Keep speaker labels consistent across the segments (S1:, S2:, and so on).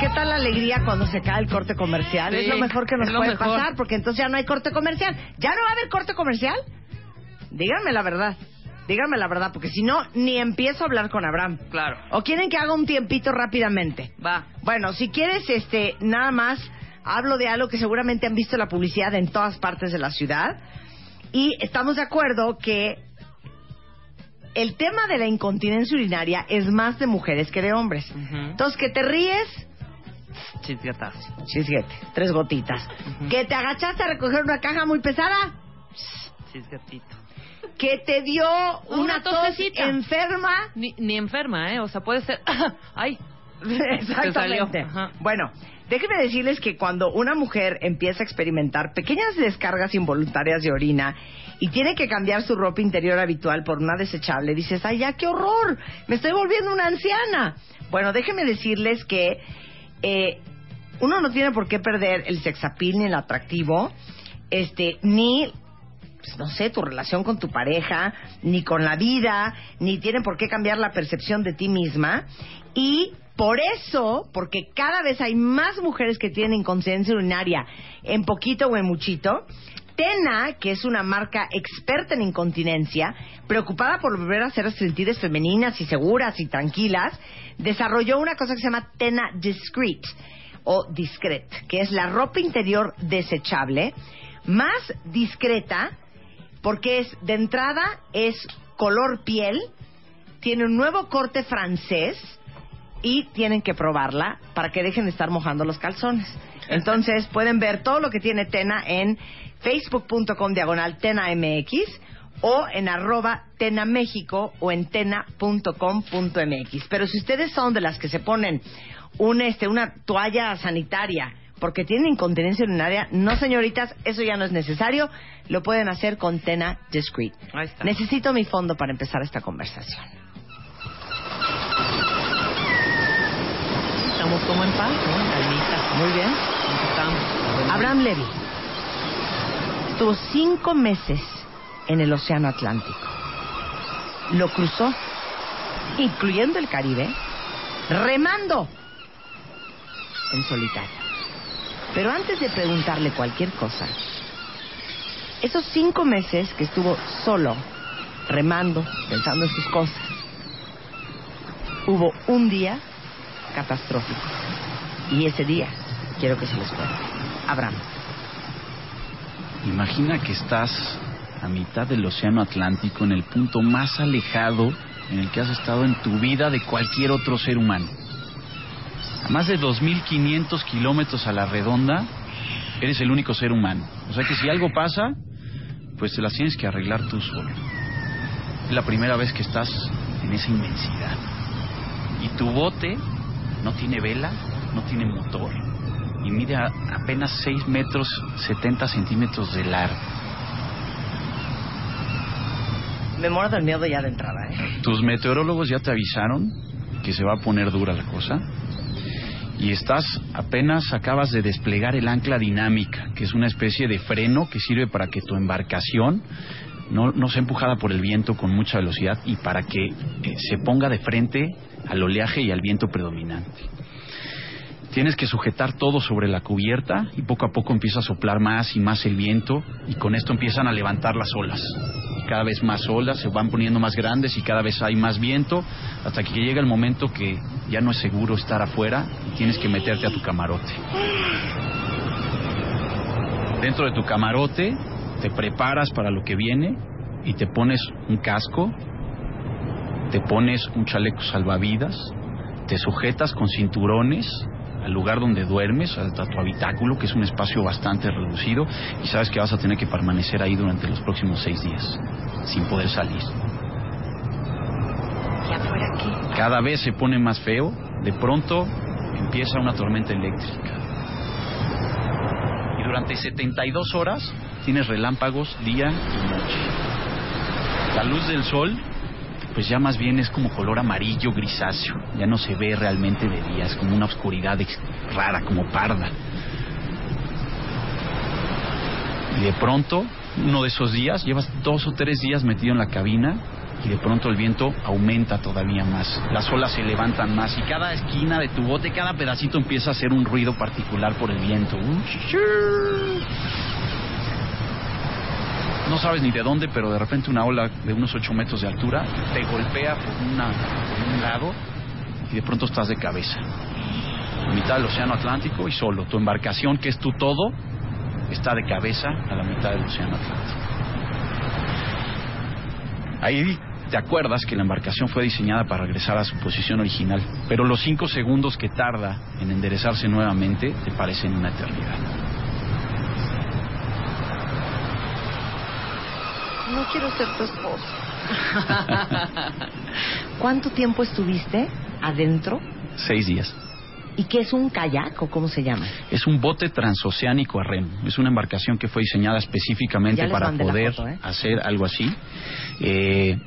S1: ¿Qué tal la alegría cuando se cae el corte comercial?
S2: Sí,
S1: es lo mejor que nos puede
S2: mejor.
S1: pasar, porque entonces ya no hay corte comercial. ¿Ya no va a haber corte comercial? Díganme la verdad. Díganme la verdad, porque si no, ni empiezo a hablar con Abraham.
S2: Claro.
S1: ¿O quieren que haga un tiempito rápidamente?
S2: Va.
S1: Bueno, si quieres, este, nada más hablo de algo que seguramente han visto la publicidad en todas partes de la ciudad. Y estamos de acuerdo que el tema de la incontinencia urinaria es más de mujeres que de hombres.
S2: Ujú.
S1: Entonces, que te ríes, chisguete, tres gotitas. Que te agachaste a recoger una caja muy pesada,
S2: Chisgatito.
S1: que te dio una,
S2: Una
S1: tos enferma.
S2: Ni, ni enferma, ¿eh? O sea, puede ser... ¡Ay!
S1: Exactamente. Bueno, déjenme decirles que cuando una mujer empieza a experimentar pequeñas descargas involuntarias de orina y tiene que cambiar su ropa interior habitual por una desechable, dices, ay, ya, qué horror, me estoy volviendo una anciana. Bueno, déjenme decirles que eh, uno no tiene por qué perder el sexapil ni el atractivo, este, ni pues, no sé, tu relación con tu pareja, ni con la vida, ni tienen por qué cambiar la percepción de ti misma. Y por eso, porque cada vez hay más mujeres que tienen incontinencia urinaria en poquito o en muchito, Tena, que es una marca experta en incontinencia, preocupada por volver a ser sentidas femeninas y seguras y tranquilas, desarrolló una cosa que se llama Tena Discreet o Discret, que es la ropa interior desechable, más discreta, porque es de entrada es color piel, tiene un nuevo corte francés y tienen que probarla para que dejen de estar mojando los calzones. Entonces pueden ver todo lo que tiene Tena en facebook.com diagonal Tena MX o en arroba Tena México o en tena.com.mx. Pero si ustedes son de las que se ponen un, este, una toalla sanitaria porque tienen incontinencia urinaria, no señoritas, eso ya no es necesario, lo pueden hacer con Tena Discreet.
S2: Ahí está.
S1: Necesito mi fondo para empezar esta conversación.
S2: Estamos como en paz, ¿no?
S1: Muy bien. Abraham Levy estuvo cinco meses en el Océano Atlántico. Lo cruzó, incluyendo el Caribe, remando en solitario. Pero antes de preguntarle cualquier cosa, esos cinco meses que estuvo solo, remando, pensando en sus cosas, hubo un día catastrófico. Y ese día quiero que se les cuente. Abraham.
S3: Imagina que estás a mitad del Océano Atlántico, en el punto más alejado en el que has estado en tu vida de cualquier otro ser humano. A más de 2.500 kilómetros a la redonda, eres el único ser humano. O sea que si algo pasa, pues te las tienes que arreglar tú solo. Es la primera vez que estás en esa inmensidad. Y tu bote no tiene vela, no tiene motor, y mide a- apenas 6 metros 70 centímetros de largo.
S1: Me muero del miedo ya de entrada, ¿eh?
S3: Tus meteorólogos ya te avisaron que se va a poner dura la cosa. Y estás apenas acabas de desplegar el ancla dinámica, que es una especie de freno que sirve para que tu embarcación no, no sea empujada por el viento con mucha velocidad y para que eh, se ponga de frente al oleaje y al viento predominante. Tienes que sujetar todo sobre la cubierta y poco a poco empieza a soplar más y más el viento y con esto empiezan a levantar las olas. Cada vez más olas se van poniendo más grandes y cada vez hay más viento hasta que llega el momento que ya no es seguro estar afuera y tienes que meterte a tu camarote. Dentro de tu camarote te preparas para lo que viene y te pones un casco, te pones un chaleco salvavidas, te sujetas con cinturones al lugar donde duermes, a tu habitáculo, que es un espacio bastante reducido, y sabes que vas a tener que permanecer ahí durante los próximos seis días, sin poder salir.
S1: ¿Y afuera qué?
S3: Cada vez se pone más feo, de pronto empieza una tormenta eléctrica. Y durante 72 horas tienes relámpagos día y noche. La luz del sol pues ya más bien es como color amarillo grisáceo, ya no se ve realmente de día, es como una oscuridad rara, como parda. Y de pronto, uno de esos días, llevas dos o tres días metido en la cabina y de pronto el viento aumenta todavía más, las olas se levantan más y cada esquina de tu bote, cada pedacito empieza a hacer un ruido particular por el viento. No sabes ni de dónde, pero de repente una ola de unos 8 metros de altura te golpea por, una, por un lado y de pronto estás de cabeza. En mitad del océano Atlántico y solo. Tu embarcación, que es tu todo, está de cabeza a la mitad del océano Atlántico. Ahí te acuerdas que la embarcación fue diseñada para regresar a su posición original, pero los 5 segundos que tarda en enderezarse nuevamente te parecen una eternidad.
S1: No quiero ser tu esposo. ¿Cuánto tiempo estuviste adentro?
S3: Seis días.
S1: ¿Y qué es un kayak o cómo se llama?
S3: Es un bote transoceánico a remo. Es una embarcación que fue diseñada específicamente para poder
S1: foto, ¿eh?
S3: hacer algo así. Eh,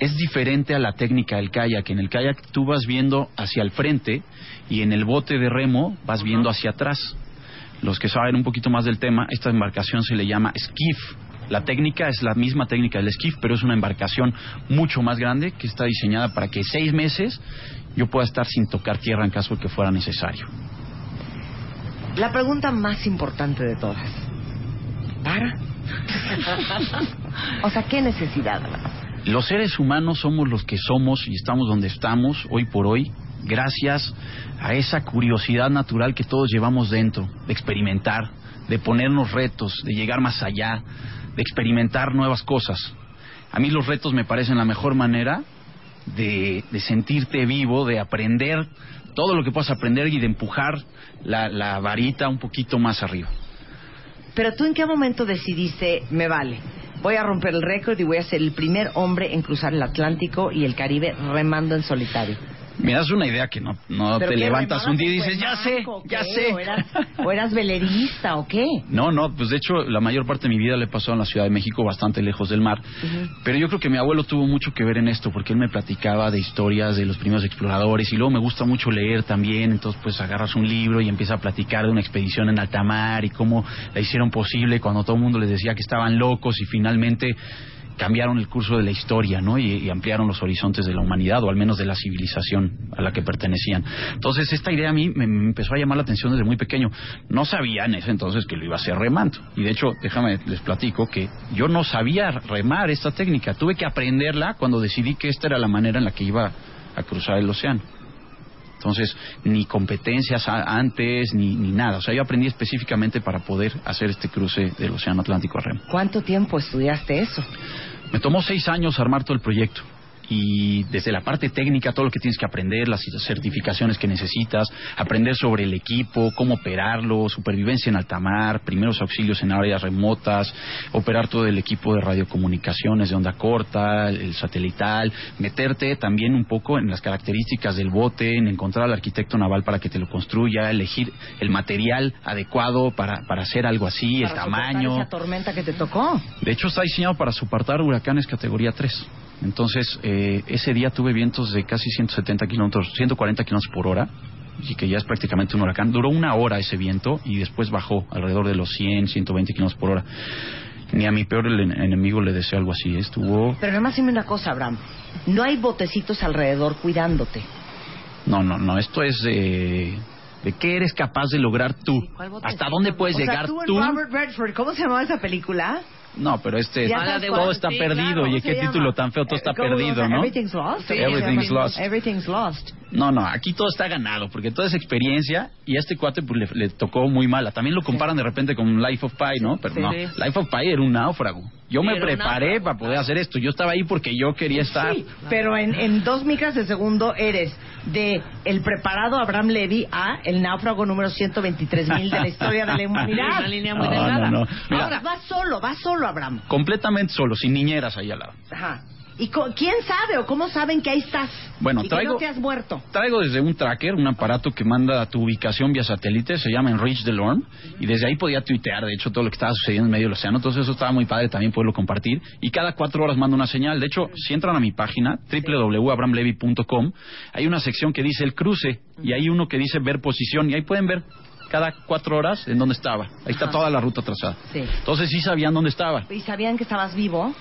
S3: es diferente a la técnica del kayak. En el kayak tú vas viendo hacia el frente y en el bote de remo vas viendo hacia atrás. Los que saben un poquito más del tema, esta embarcación se le llama skiff. La técnica es la misma técnica del skiff, pero es una embarcación mucho más grande que está diseñada para que seis meses yo pueda estar sin tocar tierra en caso de que fuera necesario.
S1: La pregunta más importante de todas. ¿Para? o sea, ¿qué necesidad?
S3: Los seres humanos somos los que somos y estamos donde estamos hoy por hoy gracias a esa curiosidad natural que todos llevamos dentro, de experimentar, de ponernos retos, de llegar más allá, de experimentar nuevas cosas. A mí los retos me parecen la mejor manera de, de sentirte vivo, de aprender todo lo que puedas aprender y de empujar la, la varita un poquito más arriba.
S1: Pero tú en qué momento decidiste, me vale, voy a romper el récord y voy a ser el primer hombre en cruzar el Atlántico y el Caribe remando en solitario?
S3: Me das una idea que no, no
S1: ¿Pero
S3: te levantas un día y dices, ya sé, ya
S1: qué?
S3: sé.
S1: ¿O eras, o eras velerista o qué?
S3: No, no, pues de hecho la mayor parte de mi vida le he pasado en la Ciudad de México, bastante lejos del mar. Pero yo creo que mi abuelo tuvo mucho que ver en esto, porque él me platicaba de historias de los primeros exploradores y luego me gusta mucho leer también, entonces pues agarras un libro y empieza a platicar de una expedición en alta mar y cómo la hicieron posible cuando todo el mundo les decía que estaban locos y finalmente cambiaron el curso de la historia, ¿no? Y, ampliaron los horizontes de la humanidad, o al menos de la civilización a la que pertenecían. Entonces, esta idea a mí me, me empezó a llamar la atención desde muy pequeño. No sabía en ese entonces que lo iba a hacer remando. Y de hecho, déjame, les platico que yo no sabía remar esta técnica. Tuve que aprenderla cuando decidí que esta era la manera en la que iba a cruzar el océano. Entonces, ni competencias antes, ni, ni nada. O sea, yo aprendí específicamente para poder hacer este cruce del Océano Atlántico a remo.
S1: ¿Cuánto tiempo estudiaste eso?
S3: Me tomó seis años armar todo el proyecto. Y desde la parte técnica, todo lo que tienes que aprender, las certificaciones que necesitas, aprender sobre el equipo, cómo operarlo, supervivencia en alta mar, primeros auxilios en áreas remotas, operar todo el equipo de radiocomunicaciones de onda corta, el satelital, meterte también un poco en las características del bote, en encontrar al arquitecto naval para que te lo construya, elegir el material adecuado para, para hacer algo así, el tamaño.
S1: esa tormenta que te tocó.
S3: De hecho, está diseñado para soportar huracanes categoría 3. Entonces, eh, ese día tuve vientos de casi 170 kilómetros, 140 kilómetros por hora, y que ya es prácticamente un huracán. Duró una hora ese viento y después bajó alrededor de los 100, 120 kilómetros por hora. Ni a mi peor en- enemigo le deseo algo así. Estuvo.
S1: Pero nada más dime una cosa, Abraham. No hay botecitos alrededor cuidándote.
S3: No, no, no. Esto es. eh, de qué eres capaz de lograr tú, hasta dónde puedes
S1: O sea,
S3: llegar
S1: tú en
S3: tú.
S1: Robert Redford, ¿cómo se llamaba esa película?
S3: No, pero este todo está
S2: Sí,
S3: perdido
S2: claro,
S3: y
S1: ¿Cómo
S3: qué título
S1: llama?
S3: tan feo, todo está
S1: Eh,
S3: perdido, ¿no?
S1: Everything's lost.
S2: Sí,
S3: Everything's lost.
S1: Everything's lost.
S3: No, no, aquí todo está ganado, porque toda esa experiencia y a este cuate pues, le, le tocó muy mala. También lo comparan de repente con Life of Pi, ¿no? Pero no. Life of Pi era un náufrago. Yo me preparé para poder hacer esto. Yo estaba ahí porque yo quería estar.
S1: Sí, pero en, en dos micras de segundo eres de el preparado Abraham Levy a el náufrago número 123 mil de la historia de la humanidad.
S2: Una línea muy
S3: No,
S2: delgada.
S3: no, no. Mira.
S1: Ahora, vas solo, vas solo, Abraham.
S3: Completamente solo, sin niñeras ahí al lado.
S1: Ajá. ¿Y co- quién sabe o cómo saben que ahí estás?
S3: Bueno,
S1: y que
S3: traigo-
S1: no te has muerto.
S3: Traigo desde un tracker, un aparato que manda a tu ubicación vía satélite, se llama Enrich Delorme, y desde ahí podía tuitear, de hecho, todo lo que estaba sucediendo en medio del océano. Entonces, eso estaba muy padre también poderlo compartir. Y cada cuatro horas manda una señal. De hecho, si entran a mi página, www.abramlevy.com, hay una sección que dice el cruce, y hay uno que dice ver posición, y ahí pueden ver cada cuatro horas en dónde estaba. Ahí está
S1: Ajá.
S3: toda la ruta trazada.
S1: Sí.
S3: Entonces, sí sabían dónde estaba.
S1: ¿Y sabían que estabas vivo?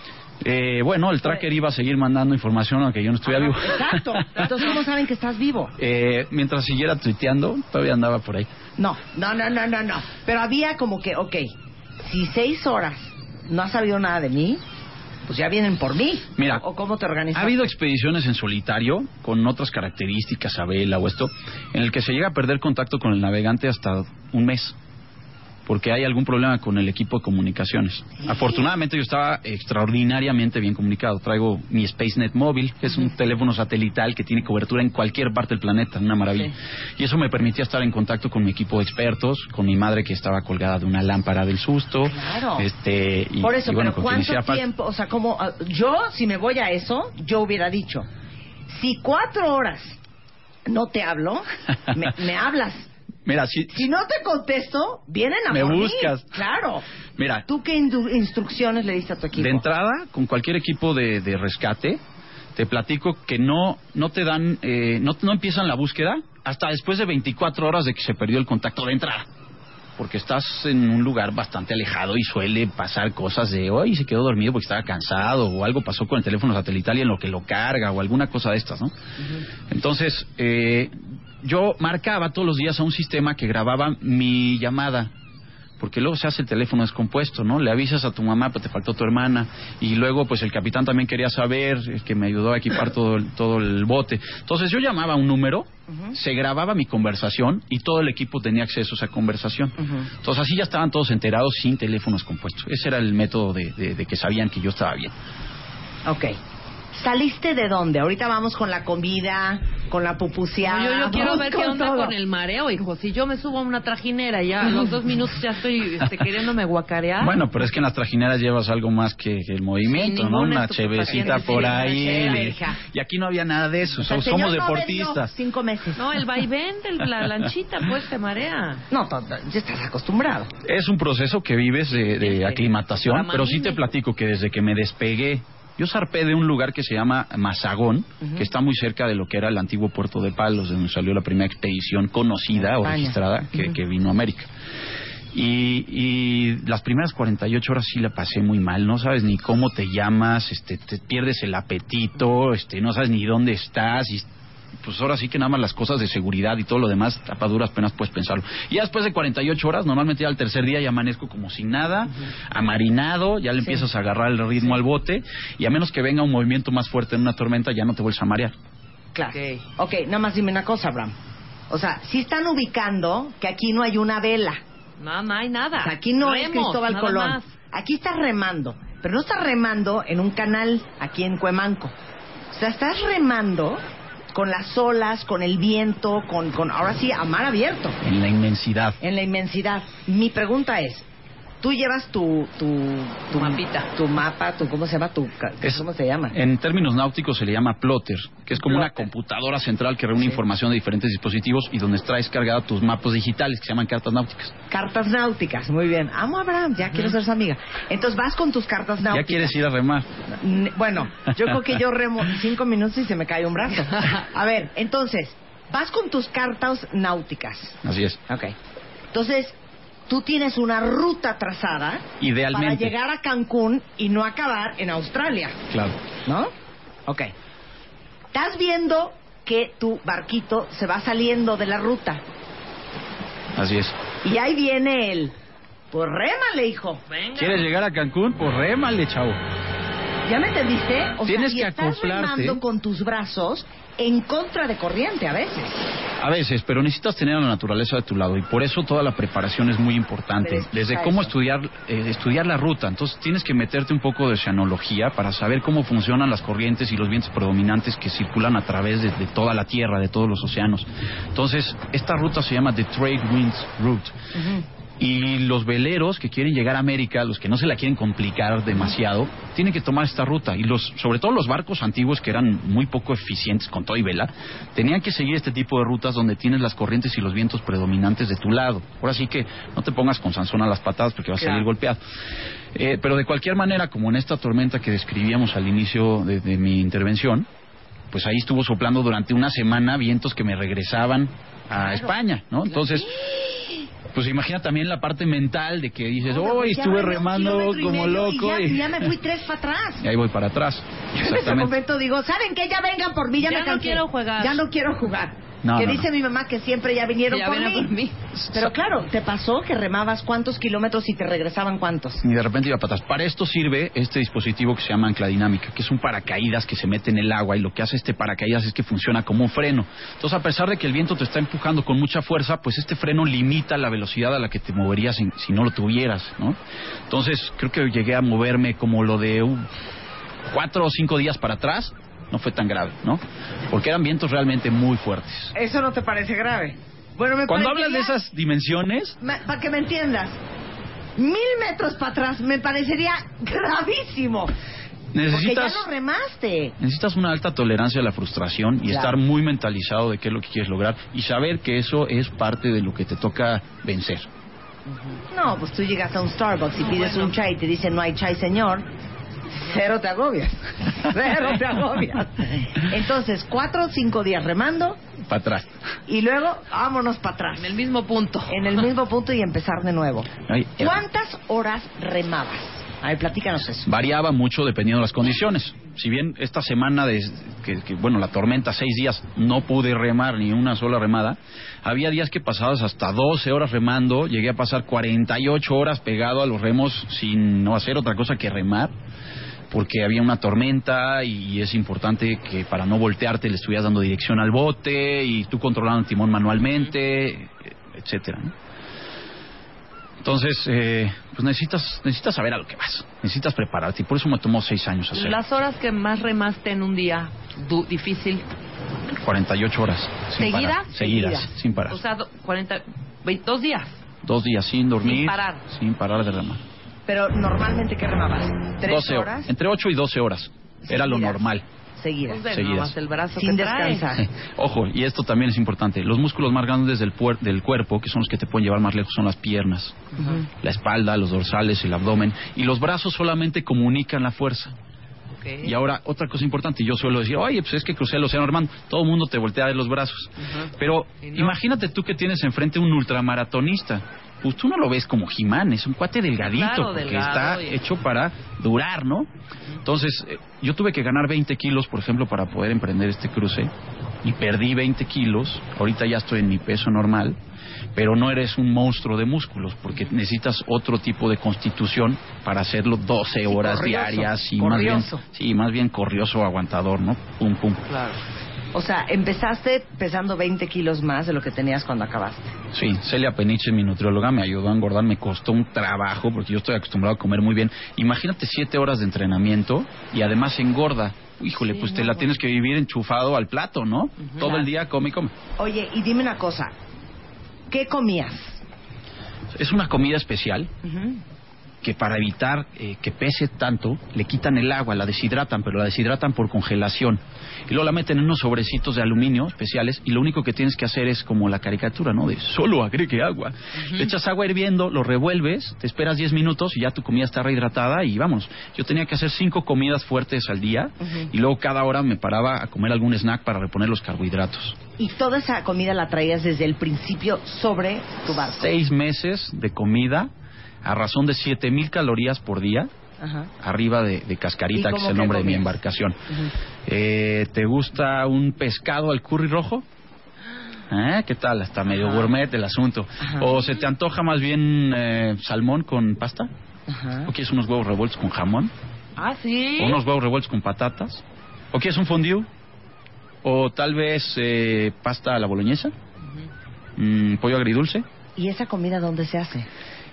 S3: Eh, bueno, el tracker iba a seguir mandando información aunque yo no estuviera vivo.
S1: Exacto. Entonces, ¿cómo saben que estás vivo?
S3: Eh, mientras siguiera tuiteando, todavía andaba por ahí.
S1: No, no, no, no, no, no. Pero había como que, ok, si seis horas no has sabido nada de mí, pues ya vienen por mí.
S3: Mira,
S1: ¿O cómo te organizas?
S3: Ha habido expediciones en solitario con otras características, a vela o esto, en el que se llega a perder contacto con el navegante hasta un mes, porque hay algún problema con el equipo de comunicaciones. Afortunadamente yo estaba extraordinariamente bien comunicado. Traigo mi SpaceNet móvil, que es un teléfono satelital que tiene cobertura en cualquier parte del planeta, una maravilla. Y eso me permitía estar en contacto con mi equipo de expertos, con mi madre que estaba colgada de una lámpara del susto.
S1: Claro.
S3: Este, y,
S1: Por eso,
S3: y bueno,
S1: pero ¿cuánto tiempo? O sea, como ah, yo, si me voy a eso, yo hubiera dicho, si cuatro horas no te hablo, me, me hablas.
S3: Mira, si,
S1: Si no te contesto, vienen a
S3: Me
S1: por mí.
S3: buscas.
S1: Claro.
S3: mira,
S1: ¿Tú qué instrucciones le diste a tu equipo?
S3: De entrada, con cualquier equipo de, de rescate, te platico que no, no te dan, eh, no, no empiezan la búsqueda hasta después de 24 horas de que se perdió el contacto de entrada. Porque estás en un lugar bastante alejado y suele pasar cosas de, hoy se quedó dormido porque estaba cansado o algo pasó con el teléfono satelital y en lo que lo carga o alguna cosa de estas, ¿no? Entonces, eh, yo marcaba todos los días a un sistema que grababa mi llamada. Porque luego se hace el teléfono descompuesto, ¿no? Le avisas a tu mamá, pero te faltó tu hermana. Y luego, pues el capitán también quería saber, el que me ayudó a equipar todo el, todo el bote. Entonces yo llamaba a un número, se grababa mi conversación y todo el equipo tenía acceso a esa conversación. Entonces así ya estaban todos enterados sin teléfonos compuestos. Ese era el método de, de- de que sabían que yo estaba bien.
S1: Ok. ¿Saliste de dónde? Ahorita vamos con la comida, con la pupuseada.
S2: yo, yo quiero ver qué
S1: con
S2: onda
S1: todo.
S2: con el mareo, hijo. Si yo me subo a una trajinera y ya a los dos minutos ya estoy este, queriéndome guacarear.
S3: Bueno, pero es que en las trajineras llevas algo más que, que el movimiento,
S2: Sí,
S3: ¿no? Una chevecita por ahí.
S1: cheve,
S3: y- y aquí no había nada de eso.
S1: O sea,
S3: somos
S1: señor no
S3: deportistas.
S1: bebió cinco meses.
S2: No, el vaivén de la lanchita, pues, te marea.
S1: No, ya estás acostumbrado.
S3: Es un proceso que vives de, de aclimatación, pero sí te platico que desde que me despegué, yo zarpé de un lugar que se llama Mazagón, que está muy cerca de lo que era el antiguo puerto de Palos, de donde salió la primera expedición conocida o registrada que, que vino a América. Y, y las primeras 48 horas sí la pasé muy mal, no sabes ni cómo te llamas, este, te pierdes el apetito, este, no sabes ni dónde estás, y pues ahora sí que nada más las cosas de seguridad y todo lo demás, a duras penas puedes pensarlo. Y ya después de 48 horas, normalmente ya al tercer día ya amanezco como sin nada, amarinado, ya le empiezas a agarrar el ritmo al bote, y a menos que venga un movimiento más fuerte en una tormenta, ya no te vuelves a marear.
S1: Claro. ok, nada más dime una cosa, Abraham. O sea, si están ubicando que aquí no hay una vela.
S2: No, no hay nada.
S1: O sea, aquí no es Cristóbal Colón.
S2: más.
S1: Aquí estás remando, pero no estás remando en un canal aquí en Cuemanco. O sea, estás remando con las olas, con el viento, con, con ahora sí, a mar abierto,
S3: En la inmensidad.
S1: en la inmensidad. Mi pregunta es, tú llevas tu tu, tu
S2: Mapita.
S1: tu mapa, tu cómo se llama tu
S3: Es-
S1: cómo se llama?
S3: En términos náuticos se le llama plotter, que es como una computadora central que reúne información de diferentes dispositivos y donde traes cargada tus mapas digitales que se llaman cartas náuticas.
S1: Cartas náuticas, muy bien. Amo a Abraham, ya quiero ser su amiga. Entonces vas con tus cartas náuticas.
S3: ¿Ya quieres ir a remar?
S1: Bueno, yo creo que yo remo cinco minutos y se me cae un brazo. A ver, entonces, vas con tus cartas náuticas.
S3: Así es.
S1: Ok. Entonces, tú tienes una ruta trazada
S3: Idealmente.
S1: para llegar a Cancún y no acabar en Australia,
S3: Claro.
S1: ¿no? Ok. Estás viendo que tu barquito se va saliendo de la ruta.
S3: Así es.
S1: Y ahí viene el, pues rémale, hijo.
S2: Venga.
S3: ¿Quieres llegar a Cancún? Pues rémale, chavo.
S1: ¿Ya me entendiste? O
S3: Tienes
S1: sea, y
S3: que
S1: estás
S3: acoplarte.
S1: remando con tus brazos en contra de corriente a veces.
S3: A veces, pero necesitas tener a la naturaleza de tu lado y por eso toda la preparación es muy importante. Desde cómo
S1: eso.
S3: estudiar eh, estudiar la ruta, entonces tienes que meterte un poco de oceanología para saber cómo funcionan las corrientes y los vientos predominantes que circulan a través de, de toda la Tierra, de todos los océanos. Entonces, esta ruta se llama The Trade Winds Route. Y los veleros que quieren llegar a América, los que no se la quieren complicar demasiado, tienen que tomar esta ruta. Y los, sobre todo los barcos antiguos que eran muy poco eficientes con todo y vela, tenían que seguir este tipo de rutas donde tienes las corrientes y los vientos predominantes de tu lado. Ahora sí que no te pongas con Sansón a las patadas porque vas a salir golpeado. Eh, pero de cualquier manera, como en esta tormenta que describíamos al inicio de, de mi intervención, pues ahí estuvo soplando durante una semana vientos que me regresaban a España, ¿no? Entonces, pues imagina también la parte mental de que dices, hoy
S1: pues ya
S3: estuve remando como loco
S1: Y ya,
S3: y,
S1: ya me fui tres para atrás.
S3: y ahí voy para atrás.
S1: Yo en ese
S3: Exactamente.
S1: momento digo, ¿saben qué? Ya vengan por mí, ya,
S2: Ya
S1: me
S2: no
S1: cansé.
S2: quiero jugar.
S1: Ya no quiero jugar.
S3: No,
S1: que
S3: no,
S1: dice
S3: no.
S1: mi mamá que siempre ya vinieron
S2: Ya
S1: por,
S2: vienen
S1: mí.
S2: por mí.
S1: Pero claro, ¿te pasó que remabas cuántos kilómetros y te regresaban cuántos?
S3: Y de repente iba para atrás. Para esto sirve este dispositivo que se llama ancla dinámica, que es un paracaídas que se mete en el agua y lo que hace este paracaídas es que funciona como un freno. Entonces, a pesar de que el viento te está empujando con mucha fuerza, pues este freno limita la velocidad a la que te moverías si, si no lo tuvieras, ¿no? Entonces, creo que llegué a moverme como lo de uh, cuatro o cinco días para atrás. No fue tan grave, ¿no? Porque eran vientos realmente muy fuertes.
S1: Eso no te parece grave. Bueno, me
S3: Cuando hablas de esas dimensiones,
S1: Para que me entiendas, mil metros para atrás me parecería gravísimo. Porque ya
S3: necesitas...
S1: lo remaste.
S3: Necesitas una alta tolerancia a la frustración y
S1: Claro.
S3: estar muy mentalizado de qué es lo que quieres lograr y saber que eso es parte de lo que te toca vencer.
S1: No, pues tú llegas a un Starbucks y pides un chai y te dicen no hay chai, señor. Cero te agobias. Cero te agobias. Entonces, cuatro o cinco días remando
S3: Para atrás.
S1: y luego vámonos para atrás.
S2: En el mismo punto.
S1: En el mismo punto y empezar de nuevo.
S3: Ay, eh,
S1: ¿Cuántas horas remabas? A ver, platícanos eso.
S3: variaba mucho dependiendo de las condiciones. Si bien esta semana, de, que, que, bueno, la tormenta, seis días, no pude remar ni una sola remada, había días que pasabas hasta 12 horas remando, llegué a pasar 48 horas pegado a los remos sin no hacer otra cosa que remar, porque había una tormenta y es importante que para no voltearte le estuvieras dando dirección al bote y tú controlando el timón manualmente, etcétera. ¿no? Entonces, eh, pues necesitas, necesitas saber a lo que vas, necesitas prepararte y por eso me tomó seis años hacerlo.
S2: Las horas que más remaste en un día du- difícil.
S3: 48 horas. Sin
S2: ¿Seguidas?
S3: parar. Seguidas,
S1: Seguidas.
S3: sin parar.
S2: O sea, do- 40, 22 días.
S3: Dos días sin dormir.
S2: Sin parar.
S3: Sin parar de remar.
S1: Pero normalmente, ¿qué remabas? ¿Tres
S3: 12
S1: horas?
S3: Entre 8 y 12 horas. Era lo normal.
S1: Seguidas.
S2: Pues
S3: Seguidas.
S2: nomás el brazo
S1: Sin descansar.
S3: Ojo, y esto también es importante. Los músculos más grandes del, puer- del cuerpo, que son los que te pueden llevar más lejos, son las piernas, la espalda, los dorsales, el abdomen. Y los brazos solamente comunican la fuerza. Y ahora, otra cosa importante, yo suelo decir, oye, pues es que crucé el océano hermano, todo el mundo te voltea de los brazos. Pero
S2: no.
S3: imagínate tú que tienes enfrente un ultramaratonista. Pues tú no lo ves como Jimán, es un cuate delgadito,
S2: Claro,
S3: porque
S2: delgado
S3: está
S2: y-
S3: hecho para durar, ¿no? Entonces, eh, yo tuve que ganar 20 kilos, por ejemplo, para poder emprender este cruce, y perdí 20 kilos, ahorita ya estoy en mi peso normal, pero no eres un monstruo de músculos, porque necesitas otro tipo de constitución para hacerlo 12 horas
S1: corrioso,
S3: diarias y más bien,
S1: corrioso.
S3: sí, más bien corrioso, aguantador, ¿no? Pum, pum.
S2: Claro.
S1: O sea, empezaste pesando 20 kilos más de lo que tenías cuando acabaste.
S3: Sí, Celia Peniche, mi nutrióloga, me ayudó a engordar, me costó un trabajo porque yo estoy acostumbrado a comer muy bien. Imagínate siete horas de entrenamiento y además engorda. Híjole, pues te la tienes que vivir enchufado al plato, ¿no? Todo el día come y come.
S1: Oye, y dime una cosa. ¿Qué comías?
S3: Es una comida especial que para evitar eh, que pese tanto, le quitan el agua, la deshidratan, pero la deshidratan por congelación. Y luego la meten en unos sobrecitos de aluminio especiales y lo único que tienes que hacer es como la caricatura, ¿no? De solo agregue agua. Le echas agua hirviendo, lo revuelves, te esperas 10 minutos y ya tu comida está rehidratada y vamos. Yo tenía que hacer cinco comidas fuertes al día y luego cada hora me paraba a comer algún snack para reponer los carbohidratos.
S1: Y toda esa comida la traías desde el principio sobre tu barco.
S3: Seis meses de comida a razón de 7000 calorías por día
S1: Ajá.
S3: arriba de, de Cascarita,
S1: ¿Y
S3: que es el nombre de mi embarcación. Eh, ¿Te gusta un pescado al curry rojo? ¿Eh? ¿Qué tal? Hasta medio
S1: Ajá.
S3: gourmet el asunto.
S1: Ajá.
S3: O se te antoja más bien eh, salmón con pasta.
S1: Ajá.
S3: ¿O quieres unos huevos revueltos con jamón?
S2: Ah, sí.
S3: ¿O unos huevos revueltos con patatas? ¿O quieres un fondue? ¿O tal vez eh, pasta a la boloñesa? Mm, ¿Pollo agridulce?
S1: ¿Y esa comida dónde se hace?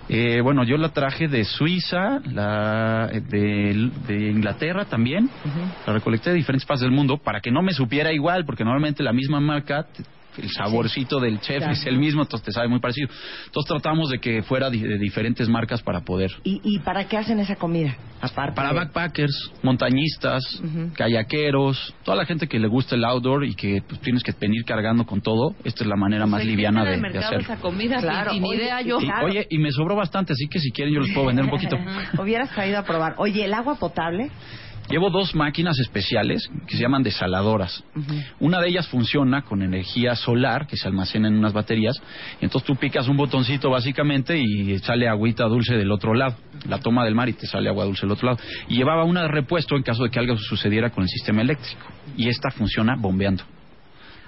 S3: Eh, bueno, yo la traje de Suiza, la, de, de Inglaterra también. La recolecté de diferentes partes del mundo para que no me supiera igual, porque normalmente la misma marca, el saborcito del chef
S1: Claro.
S3: es el mismo, entonces te sabe muy parecido. Entonces tratamos de que fuera de diferentes marcas para poder.
S1: ¿Y, ¿Y para qué hacen esa comida? Aparte
S3: Para
S1: de-
S3: backpackers, montañistas,
S1: Ujú.
S3: kayakeros, toda la gente que le gusta el outdoor y que pues, tienes que venir cargando con todo, esta es la manera más
S2: Pues,
S3: liviana
S2: existe en
S3: de, de hacerlo.
S2: esa comida
S1: Claro,
S2: sin, sin
S1: oye,
S2: idea yo.
S3: Y,
S1: Claro.
S3: Oye, y me sobró bastante, así que si quieren yo les puedo vender un poquito.
S1: Hubieras traído a probar. Oye, ¿el agua potable?
S3: Llevo dos máquinas especiales que se llaman desaladoras. Una de ellas funciona con energía solar que se almacena en unas baterías. Y entonces tú picas un botoncito básicamente y sale agüita dulce del otro lado. La toma del mar y te sale agua dulce del otro lado. Y llevaba una de repuesto en caso de que algo sucediera con el sistema eléctrico. Y esta funciona bombeando.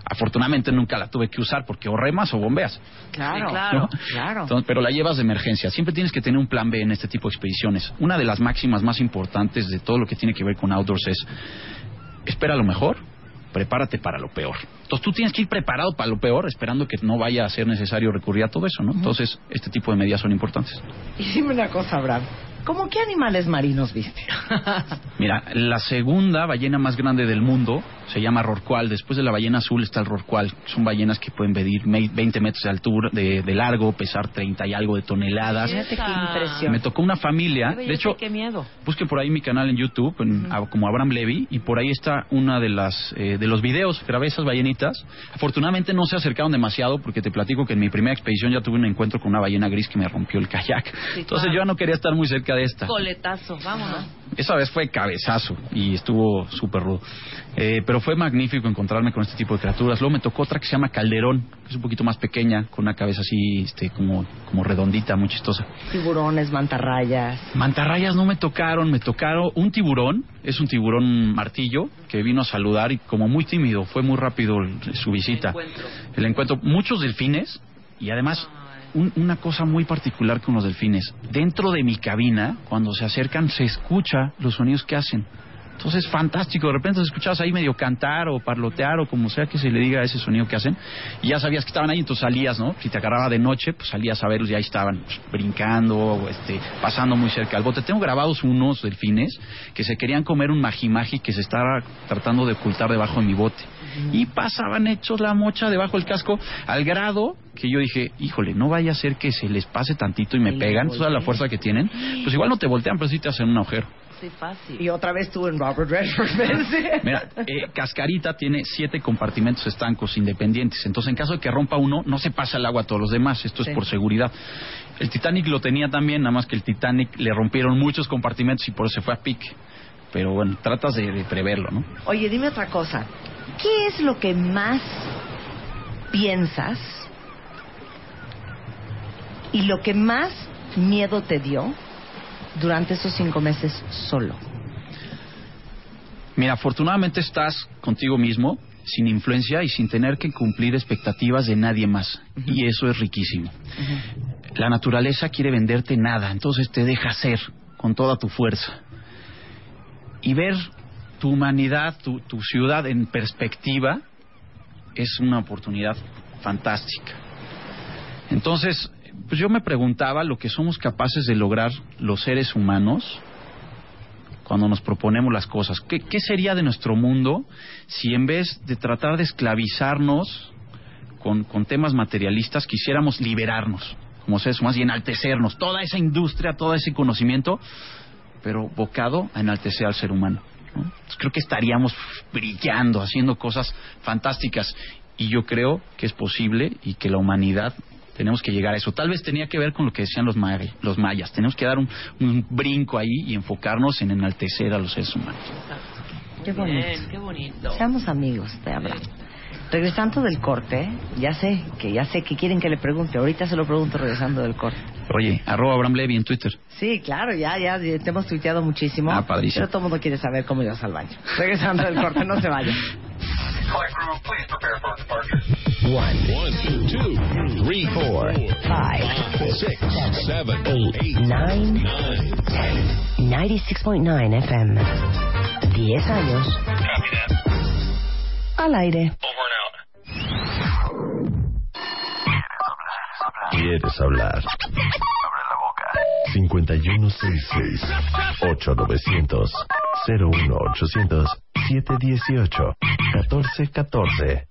S3: Afortunadamente nunca la tuve que usar porque o remas o bombeas.
S1: Claro,
S2: Sí, claro.
S3: ¿no?
S1: claro.
S3: Entonces, pero la llevas de emergencia. Siempre tienes que tener un plan B en este tipo de expediciones. Una de las máximas más importantes de todo lo que tiene que ver con outdoors es espera lo mejor, prepárate para lo peor. Entonces tú tienes que ir preparado para lo peor, esperando que no vaya a ser necesario recurrir a todo eso, ¿no? Entonces, este tipo de medidas son importantes.
S1: Y dime una cosa, Abraham. ¿Cómo qué animales marinos viste?
S3: Mira, la segunda ballena más grande del mundo se llama rorcual. Después de la ballena azul está el rorcual. Son ballenas que pueden medir me- 20 metros de altura, de, de largo, pesar 30 y algo de toneladas.
S1: Fíjate qué impresión.
S3: Me tocó una familia,
S2: Qué
S3: de hecho,
S2: qué miedo.
S3: busquen por ahí mi canal en YouTube, en- a- como Abraham Levy, y por ahí está una de las eh, de los videos. Grabé esas ballenitas. Afortunadamente no se acercaron demasiado porque te platico que en mi primera expedición ya tuve un encuentro con una ballena gris que me rompió el kayak.
S2: Sí,
S3: Entonces
S2: claro.
S3: yo ya no quería estar muy cerca de esta.
S2: Coletazo, vámonos.
S3: Esa vez fue cabezazo y estuvo súper rudo. Eh, pero fue magnífico encontrarme con este tipo de criaturas. Luego me tocó otra que se llama Calderón, que es un poquito más pequeña, con una cabeza así este, como, como redondita, muy chistosa.
S1: Tiburones, mantarrayas.
S3: Mantarrayas no me tocaron, me tocaron un tiburón, es un tiburón martillo que vino a saludar y como muy tímido, fue muy rápido el- su visita.
S2: encuentro.
S3: El encuentro, muchos delfines y además un- una cosa muy particular con los delfines. Dentro de mi cabina, cuando se acercan, se escucha los sonidos que hacen. Entonces, fantástico. De repente escuchabas ahí medio cantar o parlotear o como sea que se le diga ese sonido que hacen. Y ya sabías que estaban ahí, entonces salías, ¿no? Si te agarraba de noche, pues salías a verlos y ahí estaban pues, brincando, este, pasando muy cerca al bote. Tengo grabados unos delfines que se querían comer un magimagi que se estaba tratando de ocultar debajo de mi bote. Y pasaban hechos la mocha debajo del casco al grado que yo dije, híjole, no vaya a ser que se les pase tantito y me
S1: Y
S3: pegan, toda la fuerza que tienen. Pues igual no te voltean, pero sí te hacen un agujero.
S2: Sí, fácil.
S1: Y otra vez tú en Robert Redford. ¿ves?
S3: Mira, eh, Cascarita tiene siete compartimentos estancos independientes. Entonces, en caso de que rompa uno, no se pasa el agua a todos los demás. Esto
S1: Sí.
S3: es por seguridad. El Titanic lo tenía también, nada más que el Titanic le rompieron muchos compartimentos y por eso se fue a pique. Pero bueno, tratas de, de preverlo, ¿no?
S1: Oye, dime otra cosa. ¿Qué es lo que más piensas y lo que más miedo te dio durante esos cinco meses solo?
S3: Mira, afortunadamente estás contigo mismo, sin influencia y sin tener que cumplir expectativas de nadie más. Y eso es riquísimo. La naturaleza quiere venderte nada, entonces te deja ser con toda tu fuerza. Y ver tu humanidad, tu, tu ciudad en perspectiva es una oportunidad fantástica. Entonces, pues yo me preguntaba lo que somos capaces de lograr los seres humanos cuando nos proponemos las cosas. ¿Qué, qué sería de nuestro mundo si en vez de tratar de esclavizarnos con, con temas materialistas quisiéramos liberarnos como seres humanos y enaltecernos? Toda esa industria, todo ese conocimiento, pero bocado a enaltecer al ser humano. ¿no? Entonces, creo que estaríamos brillando, haciendo cosas fantásticas. Y yo creo que es posible y que la humanidad tenemos que llegar a eso. Tal vez tenía que ver con lo que decían los, ma- los mayas. Tenemos que dar un, un brinco ahí y enfocarnos en enaltecer a los seres humanos.
S1: Qué
S2: Bien,
S1: bonito.
S2: qué bonito.
S1: Seamos amigos de Abraham. Regresando del corte, ya sé que ya sé que quieren que le pregunte. Ahorita se lo pregunto regresando del corte.
S3: Oye, arroba Abraham Levy en Twitter.
S1: Sí, claro, ya, ya te hemos tuiteado muchísimo.
S3: Ah, padrísimo.
S1: Pero todo el mundo quiere saber cómo ibas al baño. Regresando del corte, no se vayan.
S4: One, two, three, four, five, six, seven, eight, nine, ten. 96.9 FM. 10 años.
S5: Copy that.
S1: Al aire.
S4: ¿Quieres hablar? Abre la boca. 5166-8900. 01800. 718. 1414.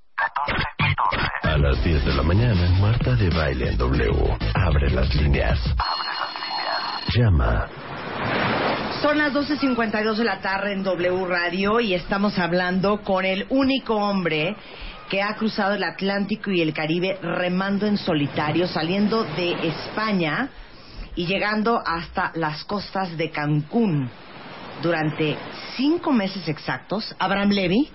S4: A las 10 de la mañana, Marta de Baile en W. Abre las líneas. Llama.
S1: Son las 12.52 de la tarde en W Radio y estamos hablando con el único hombre que ha cruzado el Atlántico y el Caribe remando en solitario, saliendo de España y llegando hasta las costas de Cancún durante cinco meses exactos. Abraham Levy.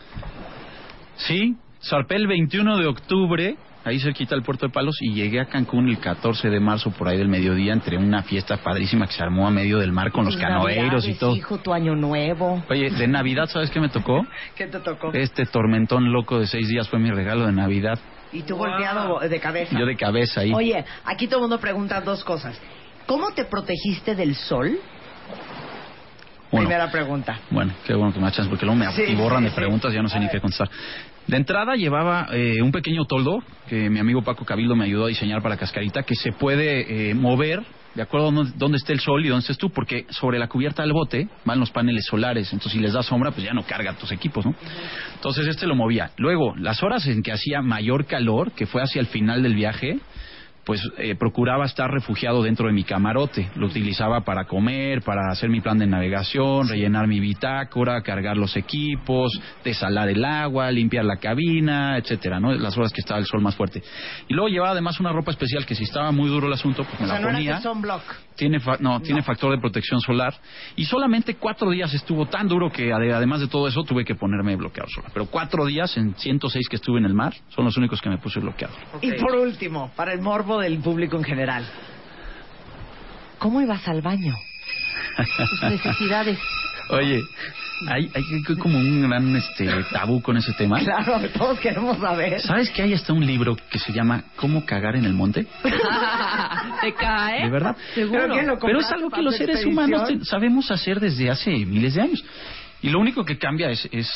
S3: Sí, zarpé el 21 de octubre, ahí cerquita del puerto de Palos, y llegué a Cancún el 14 de marzo, por ahí del mediodía, entre una fiesta padrísima que se armó a medio del mar con los canoeros y todo.
S1: Hijo, tu año nuevo.
S3: Oye, de Navidad, ¿sabes qué me tocó?
S1: ¿Qué te tocó?
S3: Este tormentón loco de seis días fue mi regalo de Navidad.
S1: Y tú golpeado de cabeza.
S3: Yo de cabeza ahí.
S1: Oye, aquí todo el mundo pregunta dos cosas. ¿Cómo te protegiste del sol? Primera pregunta.
S3: Bueno, qué bueno que me echas porque luego me
S1: Sí,
S3: atiborran
S1: sí,
S3: de
S1: sí.
S3: preguntas, ya no sé ni qué contestar. De entrada llevaba eh, un pequeño toldo que mi amigo Paco Cabildo me ayudó a diseñar para Cascarita que se puede eh, mover de acuerdo a dónde, dónde esté el sol y dónde estés tú, porque sobre la cubierta del bote van los paneles solares, entonces si les da sombra, pues ya no carga tus equipos, ¿no? Entonces este lo movía. Luego, las horas en que hacía mayor calor, que fue hacia el final del viaje, pues eh, procuraba estar refugiado dentro de mi camarote. Lo utilizaba para comer, para hacer mi plan de navegación, rellenar mi bitácora, cargar los equipos, desalar el agua, limpiar la cabina, etcétera, ¿no? Las horas que estaba el sol más fuerte. Y luego llevaba además una ropa especial que si estaba muy duro el asunto, pues me
S1: O sea,
S3: la
S1: no
S3: ponía. Tiene fa- no, tiene factor de protección solar. Y solamente cuatro días estuvo tan duro que ade- además de todo eso tuve que ponerme bloqueador solar. Pero cuatro días en 106 que estuve en el mar son los únicos que me puse bloqueador.
S1: Y por último, para el morbo del público en general. ¿Cómo ibas al baño? Tus necesidades.
S3: Oye, hay, hay, hay como un gran este, tabú con ese tema.
S1: Claro, todos queremos saber.
S3: ¿Sabes que hay hasta un libro que se llama ¿Cómo cagar en el monte?
S2: ¿Te cae?
S3: ¿De verdad?
S2: Seguro.
S1: ¿Pero
S3: Pero es algo que los seres humanos sabemos hacer desde hace miles de años. Y lo único que cambia es... Es,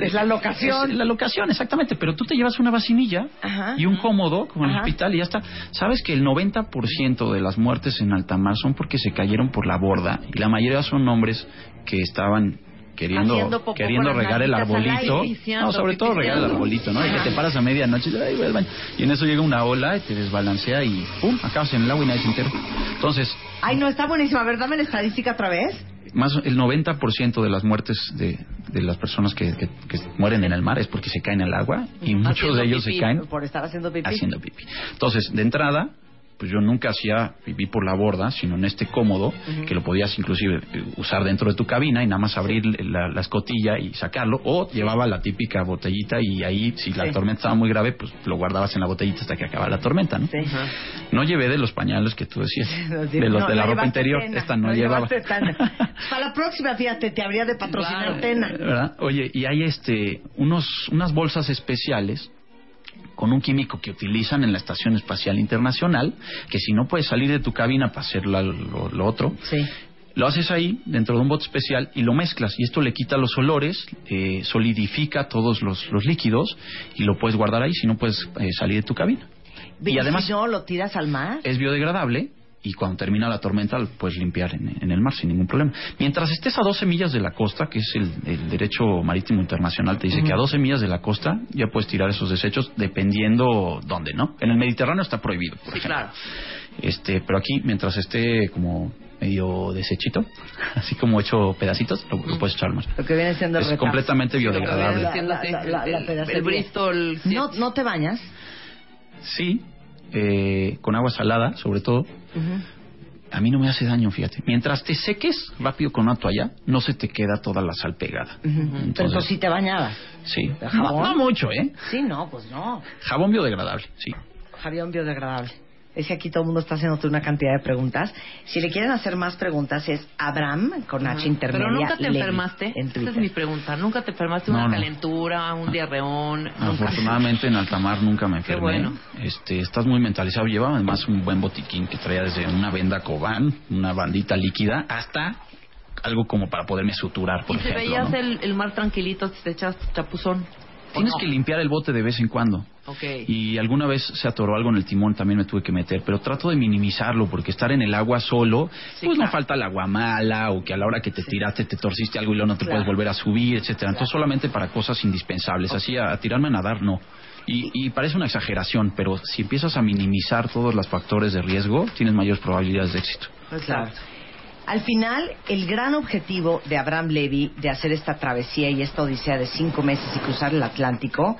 S1: Es la locación.
S3: es la locación, exactamente. Pero tú te llevas una vacinilla
S1: Ajá.
S3: y un cómodo como en el hospital y ya está. ¿Sabes que el 90% de las muertes en alta mar son porque se cayeron por la borda? Y la mayoría son hombres que estaban queriendo queriendo regar el arbolito. No, sobre todo regar el arbolito, ¿no? Y que te paras a medianoche y dices, "Ay, voy al baño". Y en eso llega una ola y te desbalancea y ¡pum! acabas en el agua y nadie se entera. Entonces,
S1: Ay, no, está buenísimo. A ver, dame la estadística otra vez.
S3: más el 90% de las muertes de, de las personas que, que- que mueren en el mar es porque se caen al agua y muchos
S1: Haciendo
S3: de ellos
S1: pipí,
S3: se caen
S1: Por estar haciendo pipí.
S3: haciendo pipí. Entonces, de entrada, pues yo nunca hacía pipí por la borda, sino en este cómodo, que lo podías inclusive eh, usar dentro de tu cabina y nada más abrir la, la escotilla y sacarlo, o llevaba la típica botellita y ahí, si la
S1: Sí.
S3: tormenta estaba muy grave, pues lo guardabas en la botellita hasta que acabara la tormenta, ¿no?
S1: Sí.
S3: No llevé de los pañales que tú decías, de, los,
S1: no,
S3: de la
S1: no
S3: ropa interior,
S1: tena,
S3: esta no, llevaba.
S1: Para la próxima, fíjate, te habría de patrocinar
S2: Claro.
S1: Tena.
S3: ¿verdad? Oye, y hay este unos unas bolsas especiales con un químico que utilizan en la Estación Espacial Internacional, que si no puedes salir de tu cabina para hacer la- lo, lo otro,
S1: Sí.
S3: lo haces ahí dentro de un bote especial y lo mezclas y esto le quita los olores, eh, solidifica todos los, los líquidos y lo puedes guardar ahí si no puedes eh, salir de tu cabina. Y además
S1: si no, lo tiras al mar.
S3: es biodegradable y cuando termina la tormenta lo puedes limpiar en, en el mar sin ningún problema. Mientras estés a 12 millas de la costa, que es el, el derecho marítimo internacional, te dice que a 12 millas de la costa ya puedes tirar esos desechos dependiendo dónde, ¿no? En el Mediterráneo está prohibido, por
S2: Sí,
S3: ejemplo.
S2: claro.
S3: Este, pero aquí, mientras esté como medio desechito, así como hecho pedacitos, lo, lo puedes echar al mar.
S1: Lo que viene siendo
S3: Es completamente
S2: Lo que
S3: biodegradable.
S2: viene siendo así,
S1: La- la- la- la
S2: el- el Bristol.
S1: ¿No, ¿No te bañas?
S3: Sí, eh, con agua salada, sobre todo. A mí no me hace daño, fíjate. Mientras te seques rápido con una toalla, no se te queda toda la sal pegada.
S1: Pero entonces sí te bañabas.
S3: sí.
S1: ¿De
S3: No, no mucho, ¿eh?
S1: Sí, no, pues no.
S3: Jabón biodegradable, sí.
S1: Jabón biodegradable. Es que aquí todo el mundo está haciéndote una cantidad de preguntas. Si le quieren hacer más preguntas es Abraham con H intermedia.
S2: Pero nunca te
S1: Levy
S2: enfermaste.
S1: En
S2: Esa es mi pregunta. ¿Nunca te enfermaste
S3: No,
S2: una
S3: no.
S2: calentura, un diarreón?
S3: Afortunadamente en altamar nunca me
S2: Qué
S3: enfermé.
S2: bueno.
S3: Este, estás muy mentalizado. Llevaba además un buen botiquín que traía desde una venda Cobán, una bandita líquida, hasta algo como para poderme suturar, por
S2: y te
S3: ejemplo.
S2: veías
S3: ¿no?
S2: el, el mar tranquilito, te echas chapuzón. ¿O
S3: Tienes
S2: no?
S3: que limpiar el bote de vez en cuando.
S2: Ok.
S3: Y alguna vez se atoró algo en el timón, también me tuve que meter, pero trato de minimizarlo porque estar en el agua solo,
S2: Sí,
S3: pues no falta el agua mala o que a la hora que te tiraste te torciste algo y luego no te
S1: Claro.
S3: puedes volver a subir, etcétera. Entonces solamente para cosas indispensables, así a, a tirarme a nadar no. Y, y parece una exageración, pero si empiezas a minimizar todos los factores de riesgo, tienes mayores probabilidades de éxito.
S1: Claro. Al final, el gran objetivo de Abraham Levy de hacer esta travesía y esta odisea de cinco meses y cruzar el Atlántico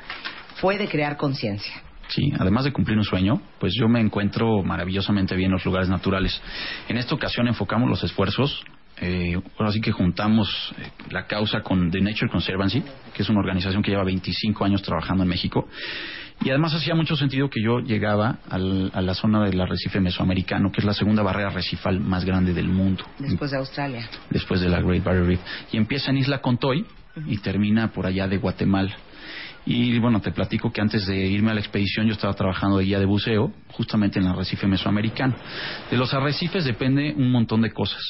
S1: fue de crear conciencia.
S3: Sí, además de cumplir un sueño, pues yo me encuentro maravillosamente bien en los lugares naturales. En esta ocasión enfocamos los esfuerzos, eh, ahora sí que juntamos eh, la causa con The Nature Conservancy, que es una organización que lleva 25 años trabajando en México. Y además hacía mucho sentido que yo llegaba al- a la zona del arrecife mesoamericano, que es la segunda barrera recifal más grande del mundo,
S1: Después de Australia.
S3: después de la Great Barrier Reef. Y empieza en Isla Contoy y termina por allá de Guatemala. Y bueno, te platico que antes de irme a la expedición yo estaba trabajando de guía de buceo, justamente en el arrecife mesoamericano. De los arrecifes depende un montón de cosas.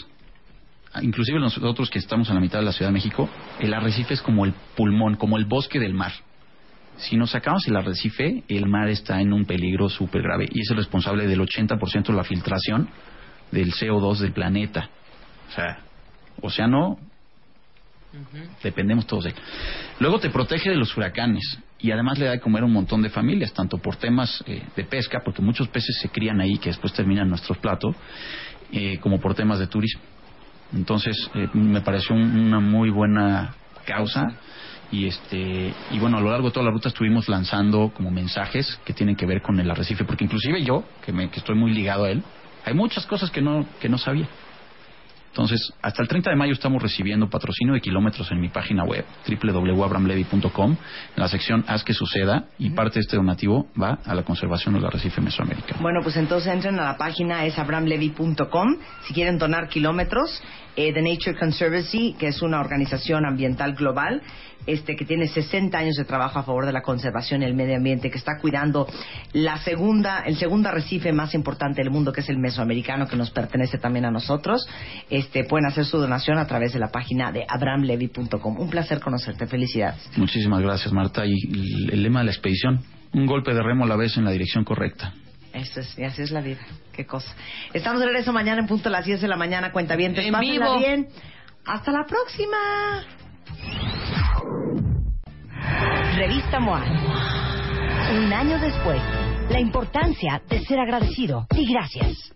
S3: Ah, Inclusive nosotros que estamos en la mitad de la Ciudad de México, el arrecife es como el pulmón, como el bosque del mar. Si nos sacamos el arrecife, el mar está en un peligro súper grave y es el responsable del 80% de la filtración del CO2 del planeta. O sea, océano, dependemos todos de él. Luego te protege de los huracanes y además le da de comer a un montón de familias, tanto por temas eh, de pesca, porque muchos peces se crían ahí que después terminan nuestros platos, eh, como por temas de turismo. Entonces, eh, me pareció un- una muy buena causa y este y bueno a lo largo de toda la ruta estuvimos lanzando como mensajes que tienen que ver con el arrecife porque inclusive yo que me que estoy muy ligado a él hay muchas cosas que no que no sabía entonces hasta el 30 de mayo estamos recibiendo patrocinio de kilómetros en mi página web www.abramlevy.com en la sección haz que suceda y parte de este donativo va a la conservación del arrecife mesoamericano
S1: Bueno, pues entonces entren a la página es abramlevy.com si quieren donar kilómetros. Eh, The Nature Conservancy, que es una organización ambiental global, este que tiene 60 años de trabajo a favor de la conservación y el medio ambiente, que está cuidando la segunda, el segundo arrecife más importante del mundo, que es el mesoamericano, que nos pertenece también a nosotros. Este, pueden hacer su donación a través de la página de abramlevy.com. Un placer conocerte. Felicidades.
S3: muchísimas gracias Marta y el, el lema de la expedición un golpe de remo a la vez en la dirección correcta
S1: Eso es, y así es la vida. Qué cosa. Estamos de regreso mañana en punto a las 10 de la mañana. Cuenta bien,
S2: En vivo.
S1: bien. Hasta la próxima.
S6: Revista MOA. Un año después, la importancia de ser agradecido y gracias.